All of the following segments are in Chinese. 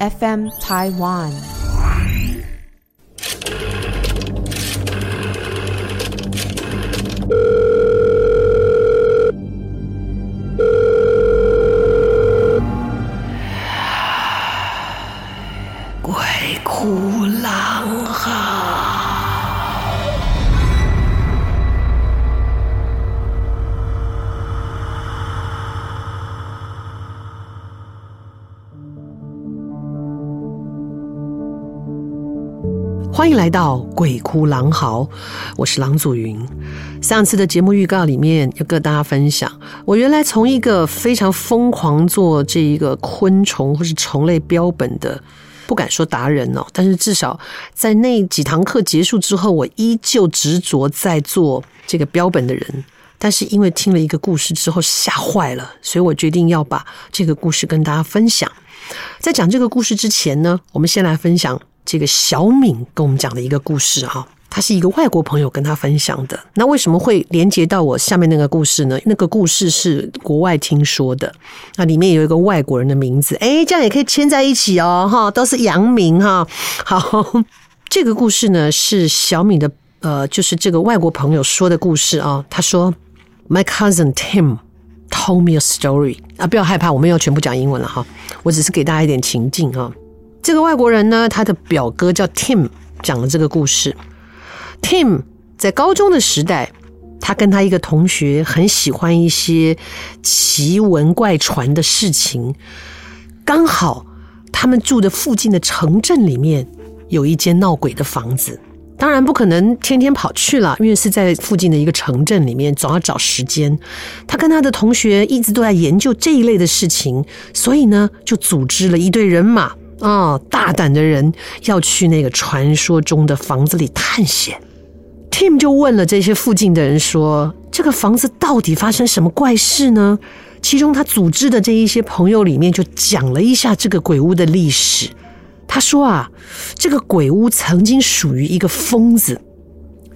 FM Taiwan。欢迎来到《鬼哭狼嚎》，我是郎祖云。上次的节目预告里面要跟大家分享，我原来从一个非常疯狂做这一个昆虫或是虫类标本的，不敢说达人哦，但是至少在那几堂课结束之后，我依旧执着在做这个标本的人。但是因为听了一个故事之后吓坏了，所以我决定要把这个故事跟大家分享。在讲这个故事之前呢，我们先来分享。这个小敏跟我们讲的一个故事哈，他是一个外国朋友跟他分享的。那为什么会连接到我下面那个故事呢？那个故事是国外听说的，那里面有一个外国人的名字，哎，这样也可以牵在一起哦，哈，都是洋名哈。好，这个故事呢是小敏的呃，就是这个外国朋友说的故事啊。他说，My cousin Tim told me a story 啊，不要害怕，我们要全部讲英文了哈，我只是给大家一点情境哈。这个外国人呢，他的表哥叫 Tim，讲了这个故事。Tim 在高中的时代，他跟他一个同学很喜欢一些奇闻怪传的事情。刚好他们住的附近的城镇里面有一间闹鬼的房子，当然不可能天天跑去了，因为是在附近的一个城镇里面，总要找时间。他跟他的同学一直都在研究这一类的事情，所以呢，就组织了一队人马。哦，大胆的人要去那个传说中的房子里探险。Tim 就问了这些附近的人说：“这个房子到底发生什么怪事呢？”其中他组织的这一些朋友里面就讲了一下这个鬼屋的历史。他说啊，这个鬼屋曾经属于一个疯子，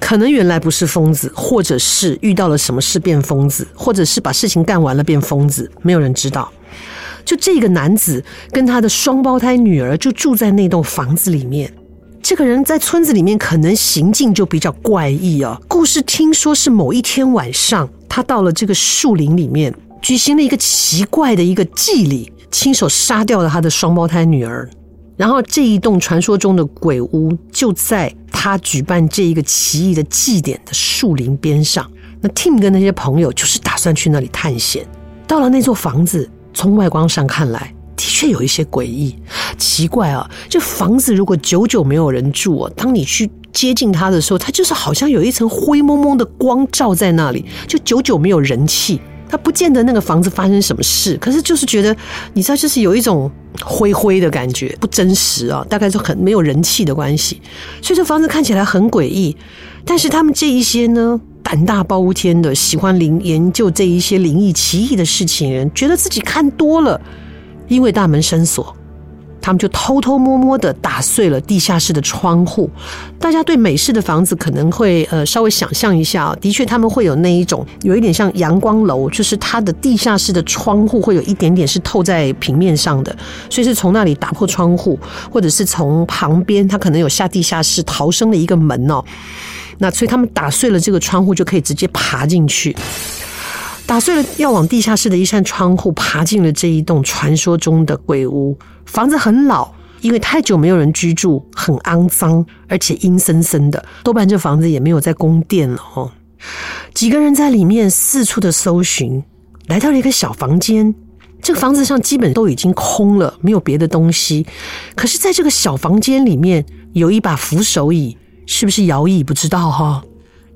可能原来不是疯子，或者是遇到了什么事变疯子，或者是把事情干完了变疯子，没有人知道。就这个男子跟他的双胞胎女儿就住在那栋房子里面。这个人在村子里面可能行径就比较怪异啊。故事听说是某一天晚上，他到了这个树林里面，举行了一个奇怪的一个祭礼，亲手杀掉了他的双胞胎女儿。然后这一栋传说中的鬼屋就在他举办这一个奇异的祭典的树林边上。那 Tim 跟那些朋友就是打算去那里探险。到了那座房子。从外观上看来，的确有一些诡异、奇怪啊！这房子如果久久没有人住啊，当你去接近它的时候，它就是好像有一层灰蒙蒙的光照在那里，就久久没有人气。它不见得那个房子发生什么事，可是就是觉得，你知道，就是有一种灰灰的感觉，不真实啊！大概是很没有人气的关系，所以这房子看起来很诡异。但是他们这一些呢，胆大包天的，喜欢灵研究这一些灵异奇异的事情人，觉得自己看多了，因为大门深锁，他们就偷偷摸摸的打碎了地下室的窗户。大家对美式的房子可能会呃稍微想象一下，的确他们会有那一种有一点像阳光楼，就是它的地下室的窗户会有一点点是透在平面上的，所以是从那里打破窗户，或者是从旁边，它可能有下地下室逃生的一个门哦。那所以他们打碎了这个窗户，就可以直接爬进去。打碎了要往地下室的一扇窗户，爬进了这一栋传说中的鬼屋。房子很老，因为太久没有人居住，很肮脏，而且阴森森的。多半这房子也没有在供电了哦。几个人在里面四处的搜寻，来到了一个小房间。这个房子上基本都已经空了，没有别的东西。可是，在这个小房间里面，有一把扶手椅。是不是摇椅？不知道哈。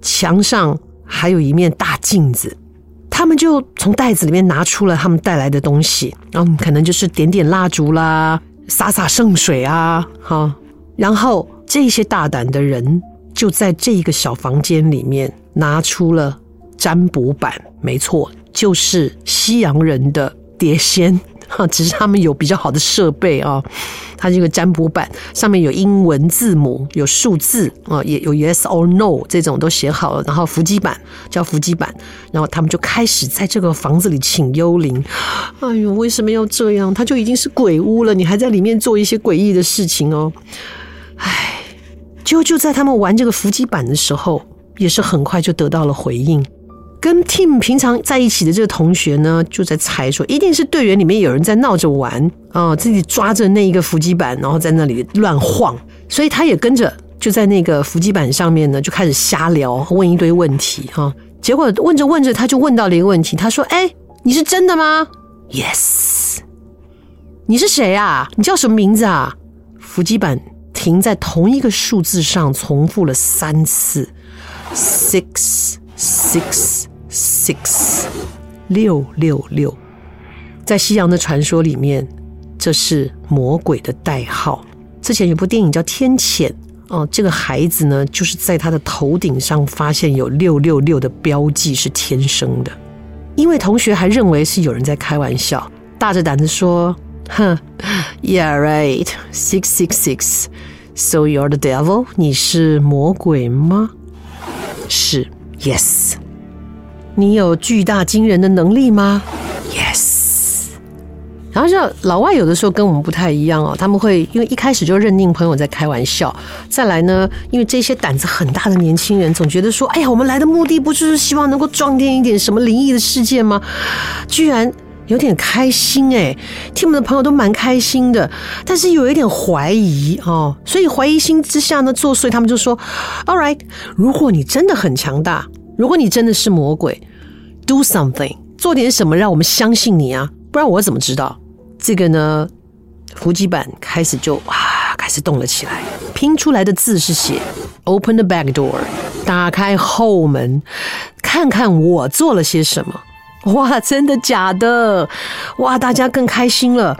墙上还有一面大镜子，他们就从袋子里面拿出了他们带来的东西，嗯，可能就是点点蜡烛啦，洒洒圣水啊，哈。然后这些大胆的人就在这个小房间里面拿出了占卜板，没错，就是西洋人的碟仙哈，只是他们有比较好的设备啊。它这个占卜板上面有英文字母，有数字啊，也有 yes or no 这种都写好了。然后伏击板叫伏击板，然后他们就开始在这个房子里请幽灵。哎呦，为什么要这样？它就已经是鬼屋了，你还在里面做一些诡异的事情哦。哎，就就在他们玩这个伏击板的时候，也是很快就得到了回应。跟 Tim 平常在一起的这个同学呢，就在猜说，一定是队员里面有人在闹着玩啊、自己抓着那一个伏击板，然后在那里乱晃，所以他也跟着就在那个伏击板上面呢，就开始瞎聊，问一堆问题哈、结果问着问着，他就问到了一个问题，他说：“哎，你是真的吗？”“Yes。”“你是谁啊？你叫什么名字啊？”伏击板停在同一个数字上，重复了三次：“Six。” Six six 六六六，在西洋的传说里面，这是魔鬼的代号。之前有部电影叫《天谴》哦，这个孩子呢，就是在他的头顶上发现有六六六的标记，是天生的。因为同学还认为是有人在开玩笑，大着胆子说：“哼，Yeah right, six six six. So you're the devil？你是魔鬼吗？是。” Yes，你有巨大惊人的能力吗？Yes。然后像老外有的时候跟我们不太一样哦，他们会因为一开始就认定朋友在开玩笑，再来呢，因为这些胆子很大的年轻人总觉得说，哎呀，我们来的目的不就是希望能够撞见一点什么灵异的事件吗？居然有点开心哎，听我们的朋友都蛮开心的，但是有一点怀疑哦，所以怀疑心之下呢作祟，他们就说，All right，如果你真的很强大。如果你真的是魔鬼，do something，做点什么让我们相信你啊！不然我怎么知道？这个呢，伏击板开始就哇，开始动了起来。拼出来的字是写 “Open the back door”，打开后门，看看我做了些什么。哇，真的假的？哇，大家更开心了。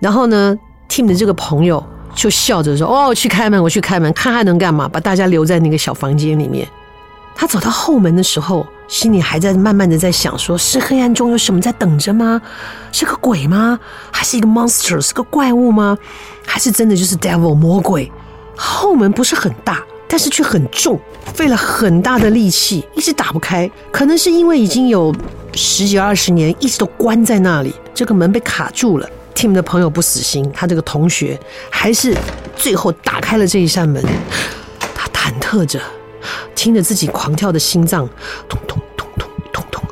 然后呢，Tim 的这个朋友就笑着说：“哦，去开门，我去开门，看还能干嘛？把大家留在那个小房间里面。”他走到后门的时候，心里还在慢慢的在想：说是黑暗中有什么在等着吗？是个鬼吗？还是一个 monster，是个怪物吗？还是真的就是 devil 魔鬼？后门不是很大，但是却很重，费了很大的力气，一直打不开。可能是因为已经有十几二十年一直都关在那里，这个门被卡住了。Tim 的朋友不死心，他这个同学还是最后打开了这一扇门。他忐忑着。听着自己狂跳的心脏，咚咚咚咚咚咚，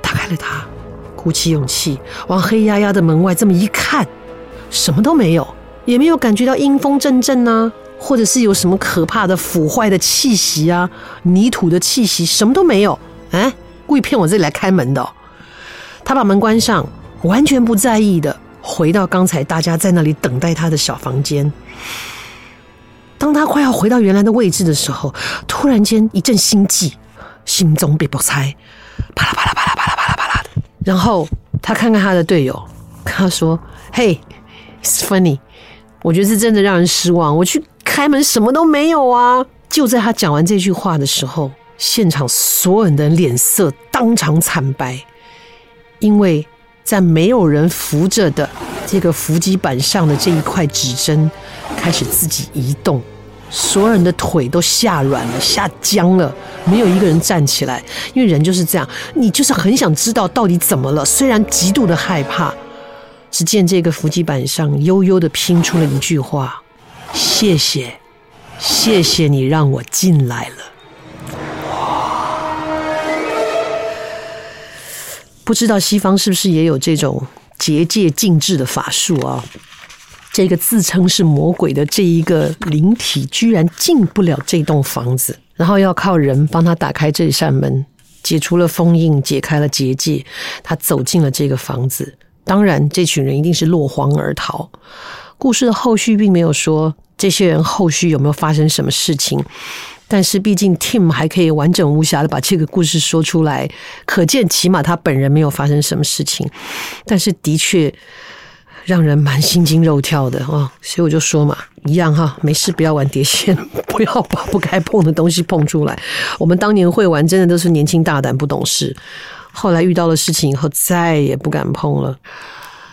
打开了它，鼓起勇气往黑压压的门外这么一看，什么都没有，也没有感觉到阴风阵阵啊，或者是有什么可怕的腐坏的气息啊，泥土的气息，什么都没有。哎，故意骗我这里来开门的。他把门关上，完全不在意的回到刚才大家在那里等待他的小房间。当他快要回到原来的位置的时候，突然间一阵心悸，心中被爆猜，啪啦啪啦啪啦啪啦啪啦啪啦的。然后他看看他的队友，跟他说：“Hey, it's funny，我觉得是真的让人失望。我去开门，什么都没有啊！”就在他讲完这句话的时候，现场所有人的脸色当场惨白，因为在没有人扶着的这个伏击板上的这一块指针。开始自己移动，所有人的腿都吓软了，吓僵了，没有一个人站起来。因为人就是这样，你就是很想知道到底怎么了，虽然极度的害怕。只见这个伏击板上悠悠的拼出了一句话：“谢谢，谢谢你让我进来了。”不知道西方是不是也有这种结界禁制的法术啊？这个自称是魔鬼的这一个灵体，居然进不了这栋房子，然后要靠人帮他打开这扇门，解除了封印，解开了结界，他走进了这个房子。当然，这群人一定是落荒而逃。故事的后续并没有说这些人后续有没有发生什么事情，但是毕竟 Tim 还可以完整无瑕的把这个故事说出来，可见起码他本人没有发生什么事情。但是的确。让人蛮心惊肉跳的啊！所以我就说嘛，一样哈，没事不要玩碟仙，不要把不该碰的东西碰出来。我们当年会玩，真的都是年轻大胆不懂事，后来遇到了事情以后，再也不敢碰了。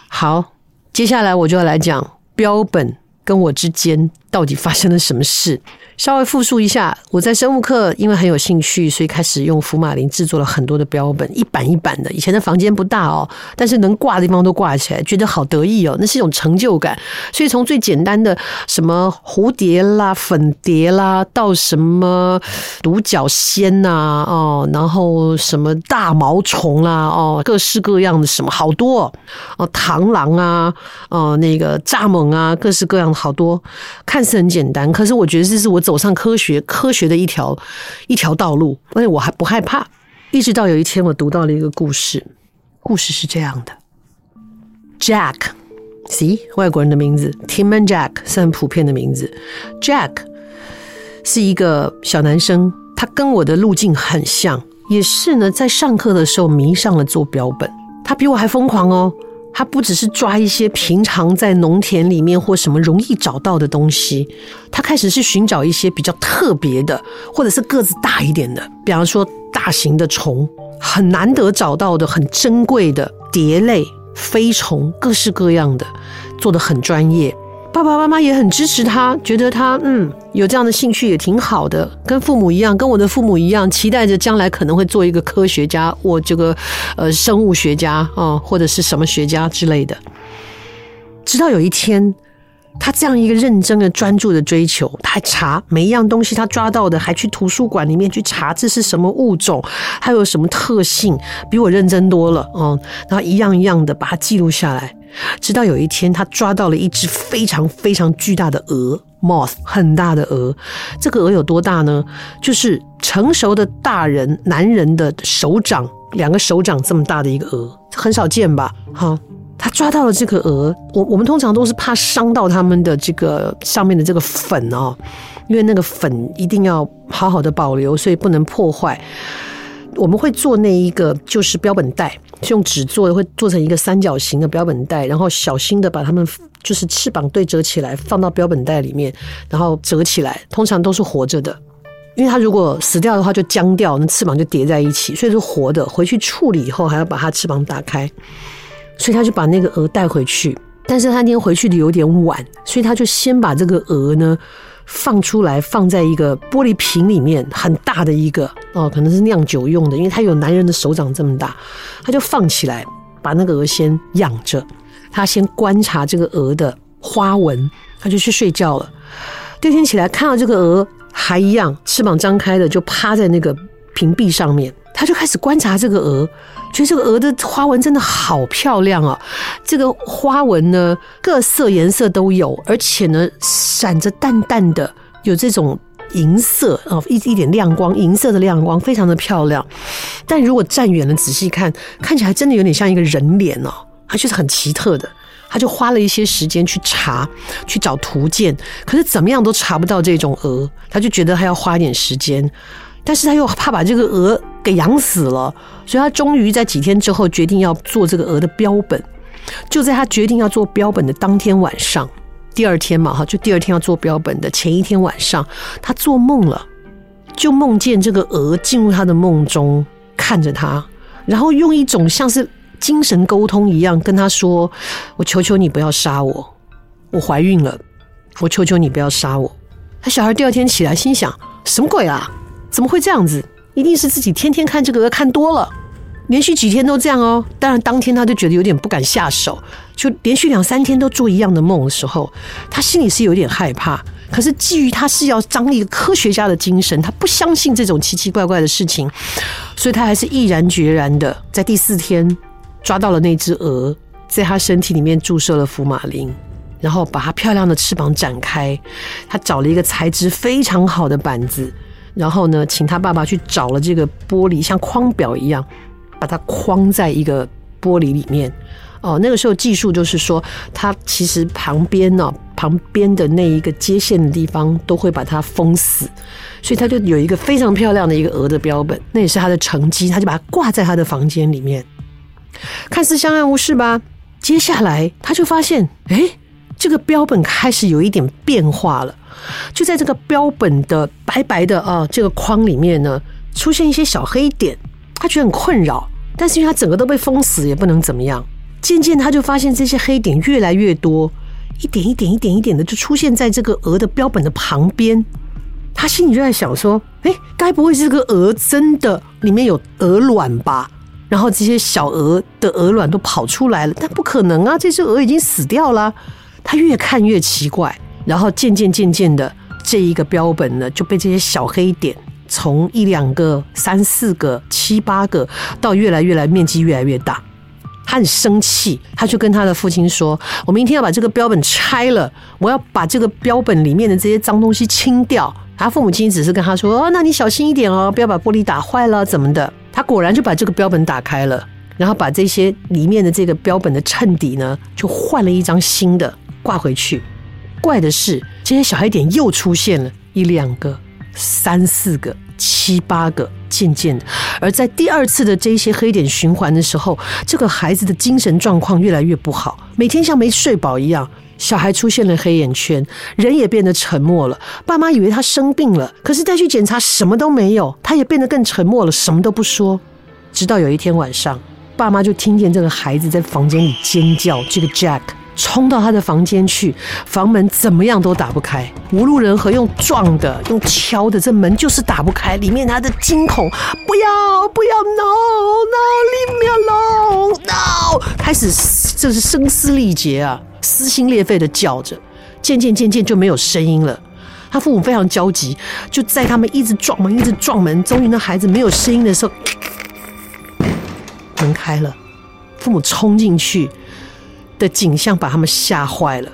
好，接下来我就要来讲标本跟我之间到底发生了什么事。稍微复述一下，我在生物课因为很有兴趣，所以开始用福马林制作了很多的标本，一版一版的。以前的房间不大哦，但是能挂的地方都挂起来，觉得好得意哦，那是一种成就感。所以从最简单的什么蝴蝶啦、粉蝶啦，到什么独角仙呐，哦，然后什么大毛虫啦，哦，各式各样的什么好多哦，螳螂啊，哦，那个蚱蜢啊，各式各样的好多，看似很简单，可是我觉得这是我。走上科学科学的一条一条道路，而且我还不害怕。一直到有一天，我读到了一个故事，故事是这样的：Jack，see 外国人的名字，Tim and Jack 是很普遍的名字。Jack 是一个小男生，他跟我的路径很像，也是呢，在上课的时候迷上了做标本。他比我还疯狂哦。他不只是抓一些平常在农田里面或什么容易找到的东西，他开始是寻找一些比较特别的，或者是个子大一点的，比方说大型的虫，很难得找到的、很珍贵的蝶类、飞虫，各式各样的，做的很专业。爸爸妈妈也很支持他，觉得他嗯有这样的兴趣也挺好的，跟父母一样，跟我的父母一样，期待着将来可能会做一个科学家，或这个呃生物学家啊、或者是什么学家之类的。直到有一天，他这样一个认真的、专注的追求，他还查每一样东西他抓到的，还去图书馆里面去查这是什么物种，还有什么特性，比我认真多了嗯，然后一样一样的把它记录下来。直到有一天，他抓到了一只非常非常巨大的鹅，moth，很大的鹅。这个鹅有多大呢？就是成熟的大人男人的手掌，两个手掌这么大的一个鹅，很少见吧？哈，他抓到了这个鹅。我我们通常都是怕伤到他们的这个上面的这个粉哦，因为那个粉一定要好好的保留，所以不能破坏。我们会做那一个就是标本袋，是用纸做的，会做成一个三角形的标本袋，然后小心的把它们就是翅膀对折起来，放到标本袋里面，然后折起来。通常都是活着的，因为它如果死掉的话就僵掉，那翅膀就叠在一起，所以是活的。回去处理以后还要把它翅膀打开，所以他就把那个鹅带回去。但是他那天回去的有点晚，所以他就先把这个鹅呢。放出来，放在一个玻璃瓶里面，很大的一个哦，可能是酿酒用的，因为它有男人的手掌这么大，他就放起来，把那个鹅先养着，他先观察这个鹅的花纹，他就去睡觉了。第二天起来，看到这个鹅还一样，翅膀张开的，就趴在那个瓶壁上面。他就开始观察这个鹅，觉得这个鹅的花纹真的好漂亮啊！这个花纹呢，各色颜色都有，而且呢，闪着淡淡的有这种银色啊，一一点亮光，银色的亮光，非常的漂亮。但如果站远了仔细看，看起来真的有点像一个人脸哦，它就是很奇特的。他就花了一些时间去查，去找图鉴，可是怎么样都查不到这种鹅，他就觉得他要花一点时间。但是他又怕把这个鹅给养死了，所以他终于在几天之后决定要做这个鹅的标本。就在他决定要做标本的当天晚上，第二天嘛，哈，就第二天要做标本的前一天晚上，他做梦了，就梦见这个鹅进入他的梦中，看着他，然后用一种像是精神沟通一样跟他说：“我求求你不要杀我，我怀孕了，我求求你不要杀我。”他小孩第二天起来心想：“什么鬼啊？”怎么会这样子？一定是自己天天看这个看多了，连续几天都这样哦。当然，当天他就觉得有点不敢下手，就连续两三天都做一样的梦的时候，他心里是有点害怕。可是基于他是要当一个科学家的精神，他不相信这种奇奇怪怪的事情，所以他还是毅然决然的在第四天抓到了那只鹅，在他身体里面注射了福马林，然后把它漂亮的翅膀展开，他找了一个材质非常好的板子。然后呢，请他爸爸去找了这个玻璃，像框表一样，把它框在一个玻璃里面。哦，那个时候技术就是说，他其实旁边呢、哦，旁边的那一个接线的地方都会把它封死，所以他就有一个非常漂亮的一个蛾的标本，那也是他的成绩，他就把它挂在他的房间里面，看似相安无事吧。接下来他就发现，哎，这个标本开始有一点变化了。就在这个标本的白白的啊这个框里面呢，出现一些小黑点，他觉得很困扰。但是因为他整个都被封死，也不能怎么样。渐渐他就发现这些黑点越来越多，一点一点一点一点的就出现在这个鹅的标本的旁边。他心里就在想说：“哎，该不会是这个鹅真的里面有鹅卵吧？然后这些小鹅的鹅卵都跑出来了，但不可能啊！这只鹅已经死掉了。”越看越奇怪，然后渐渐渐渐的，这一个标本呢就被这些小黑点从一两个、三四个、七八个，到越来越来面积越来越大。他很生气，他就跟他的父亲说：“我明天要把这个标本拆了，我要把这个标本里面的这些脏东西清掉。”他父母亲只是跟他说：“哦，那你小心一点哦，不要把玻璃打坏了，怎么的？”他果然就把这个标本打开了，然后把这些里面的这个标本的衬底呢，就换了一张新的。挂回去，怪的是这些小黑点又出现了一两个、三四个、七八个，渐渐的。而在第二次的这些黑点循环的时候，这个孩子的精神状况越来越不好，每天像没睡饱一样。小孩出现了黑眼圈，人也变得沉默了。爸妈以为他生病了，可是再去检查什么都没有，他也变得更沉默了，什么都不说。直到有一天晚上，爸妈就听见这个孩子在房间里尖叫，这个 Jack。冲到他的房间去，房门怎么样都打不开，无路人和，用撞的、用敲的，这门就是打不开。里面他的惊恐，不要不要，no no，leave me alone no，开始这是声嘶力竭啊，撕心裂肺的叫着，渐渐渐渐就没有声音了。他父母非常焦急，就在他们一直撞门、一直撞门，终于那孩子没有声音的时候，门开了，父母冲进去。的景象把他们吓坏了，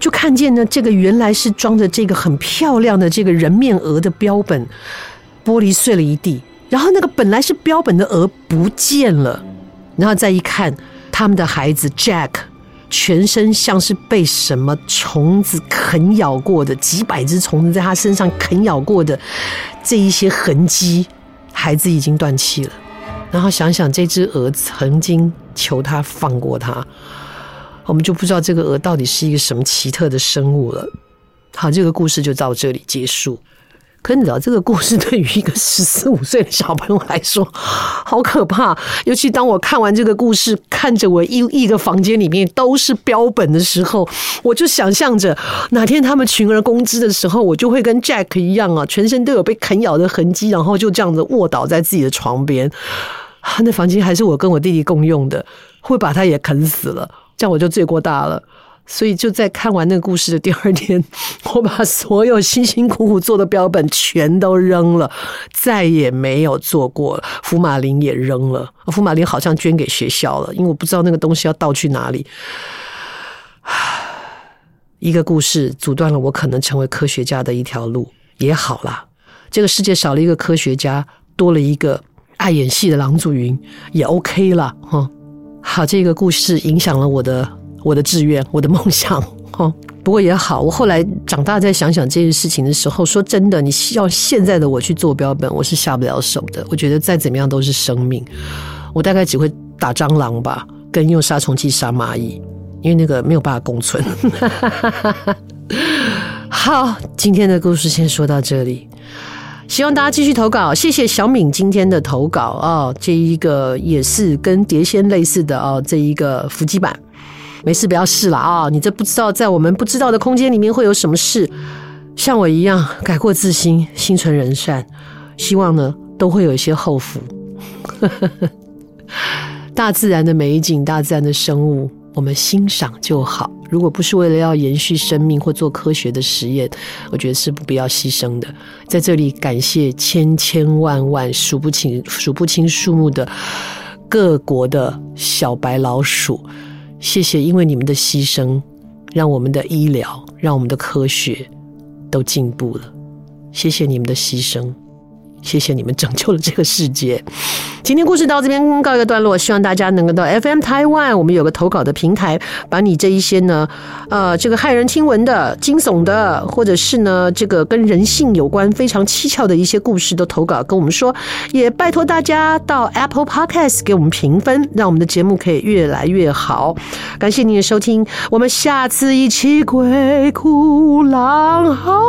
就看见呢，这个原来是装着这个很漂亮的这个人面鹅的标本，玻璃碎了一地，然后那个本来是标本的鹅不见了，然后再一看，他们的孩子 Jack 全身像是被什么虫子啃咬过的，几百只虫子在他身上啃咬过的这一些痕迹，孩子已经断气了，然后想想这只鹅曾经求他放过他。我们就不知道这个鹅到底是一个什么奇特的生物了。好，这个故事就到这里结束。可你知道，这个故事对于一个十四五岁的小朋友来说，好可怕。尤其当我看完这个故事，看着我一一个房间里面都是标本的时候，我就想象着哪天他们群而攻之的时候，我就会跟 Jack 一样啊，全身都有被啃咬的痕迹，然后就这样子卧倒在自己的床边。那房间还是我跟我弟弟共用的，会把他也啃死了。这样我就罪过大了，所以就在看完那个故事的第二天，我把所有辛辛苦苦做的标本全都扔了，再也没有做过。福马林也扔了，福马林好像捐给学校了，因为我不知道那个东西要倒去哪里。一个故事阻断了我可能成为科学家的一条路，也好啦，这个世界少了一个科学家，多了一个爱演戏的郎祖筠，也 OK 了哈。好，这个故事影响了我的我的志愿，我的梦想。哦，不过也好，我后来长大再想想这件事情的时候，说真的，你要现在的我去做标本，我是下不了手的。我觉得再怎么样都是生命，我大概只会打蟑螂吧，跟用杀虫剂杀蚂蚁，因为那个没有办法共存。好，今天的故事先说到这里。希望大家继续投稿，谢谢小敏今天的投稿啊，这一个也是跟碟仙类似的啊，这一个伏击版，没事不要试了啊，你这不知道在我们不知道的空间里面会有什么事，像我一样改过自新，心存人善，希望呢都会有一些后福。大自然的美景，大自然的生物，我们欣赏就好。如果不是为了要延续生命或做科学的实验，我觉得是不必要牺牲的。在这里感谢千千万万数不清数不清数目的各国的小白老鼠，谢谢，因为你们的牺牲，让我们的医疗，让我们的科学都进步了。谢谢你们的牺牲。谢谢你们拯救了这个世界。今天故事到这边告一个段落，希望大家能够到 FM 台湾我们有个投稿的平台，把你这一些呢，呃，这个骇人听闻的、惊悚的，或者是呢，这个跟人性有关、非常蹊跷的一些故事都投稿跟我们说。也拜托大家到 Apple Podcast 给我们评分，让我们的节目可以越来越好。感谢您的收听，我们下次一起鬼哭狼嚎。